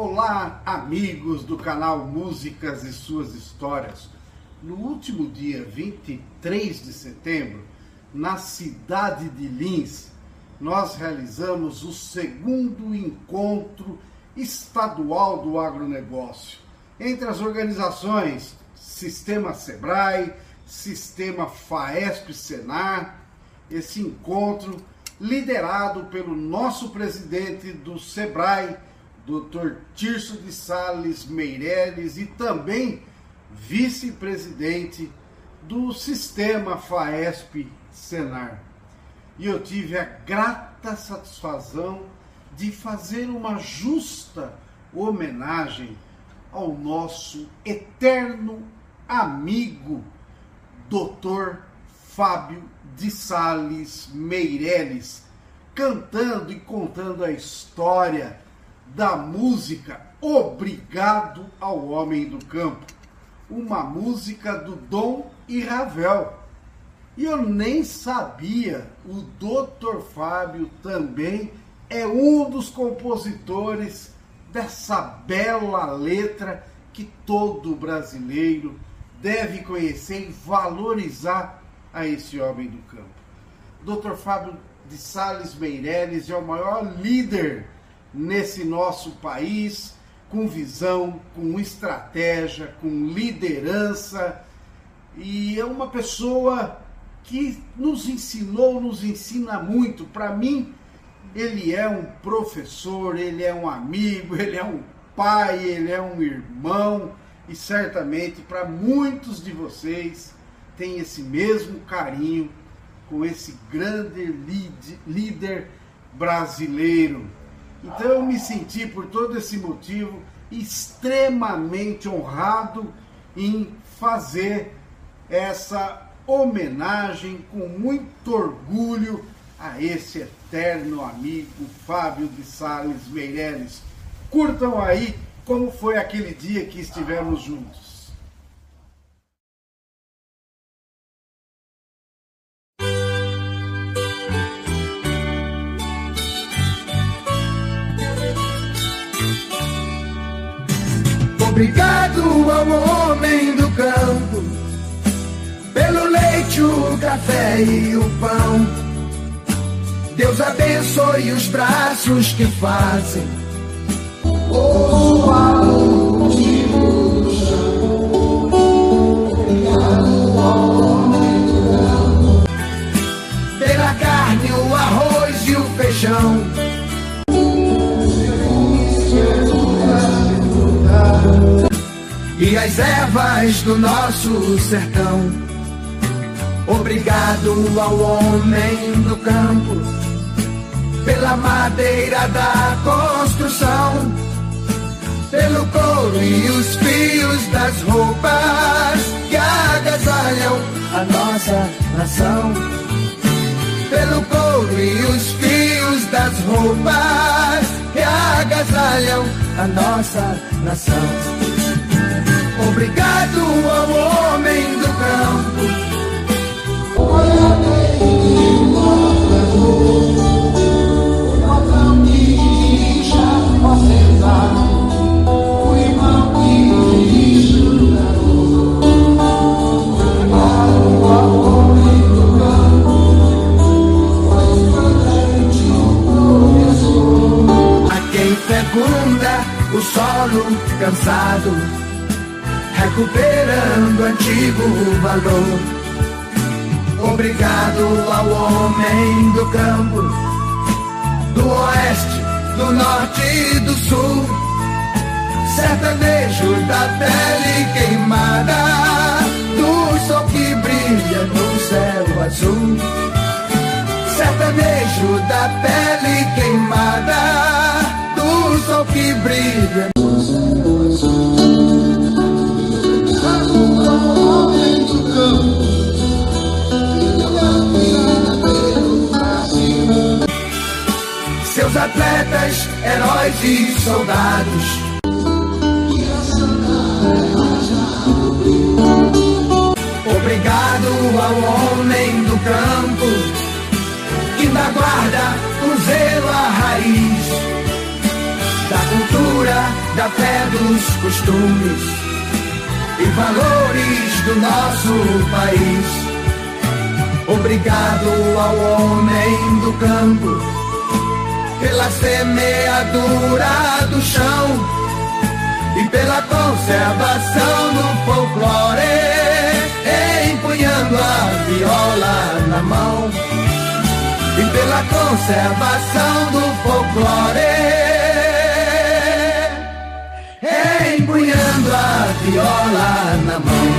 Olá, amigos do canal Músicas e Suas Histórias. No último dia 23 de setembro, na cidade de Lins, nós realizamos o segundo encontro estadual do agronegócio entre as organizações Sistema Sebrae, Sistema Faesp Senar. Esse encontro liderado pelo nosso presidente do Sebrae, Dr. Tirso de Sales Meireles, e também vice-presidente do sistema FAESP Senar. E eu tive a grata satisfação de fazer uma justa homenagem ao nosso eterno amigo, Dr. Fábio de Sales Meireles, cantando e contando a história da música Obrigado ao Homem do Campo, uma música do Dom e Ravel. E eu nem sabia, o Dr. Fábio também é um dos compositores dessa bela letra que todo brasileiro deve conhecer e valorizar a esse homem do campo. Dr. Fábio de Sales Meireles é o maior líder nesse nosso país, com visão, com estratégia, com liderança, e é uma pessoa que nos ensinou, nos ensina muito. Para mim, ele é um professor, ele é um amigo, ele é um pai, ele é um irmão, e certamente para muitos de vocês tem esse mesmo carinho com esse grande líder brasileiro. Então eu me senti, por todo esse motivo, extremamente honrado em fazer essa homenagem com muito orgulho a esse eterno amigo Fábio de Sales Meireles. Curtam aí como foi aquele dia que estivemos juntos. Obrigado ao homem do campo, pelo leite, o café e o pão. Deus abençoe os braços que fazem o chão. Obrigado ao homem do campo, pela carne, o arroz e o feijão. E as ervas do nosso sertão. Obrigado ao homem do campo pela madeira da construção, pelo couro e os fios das roupas que agasalham a nossa nação. Pelo couro e os fios das roupas que agasalham a nossa nação. Obrigado ao homem do campo. A quem fecunda o solo cansado recuperando antigo valor. Obrigado ao homem do campo, do oeste, do norte e do sul. Sertanejo da pele queimada, do sol que brilha no céu azul. Sertanejo da pele Seus atletas, heróis e soldados. Obrigado ao homem do campo que da guarda o zelo a raiz da cultura da fé dos costumes e valores do nosso país. Obrigado ao homem do campo pela semeadura do chão e pela conservação do folclore, empunhando a viola na mão e pela conservação do folclore, empunhando a viola na mão.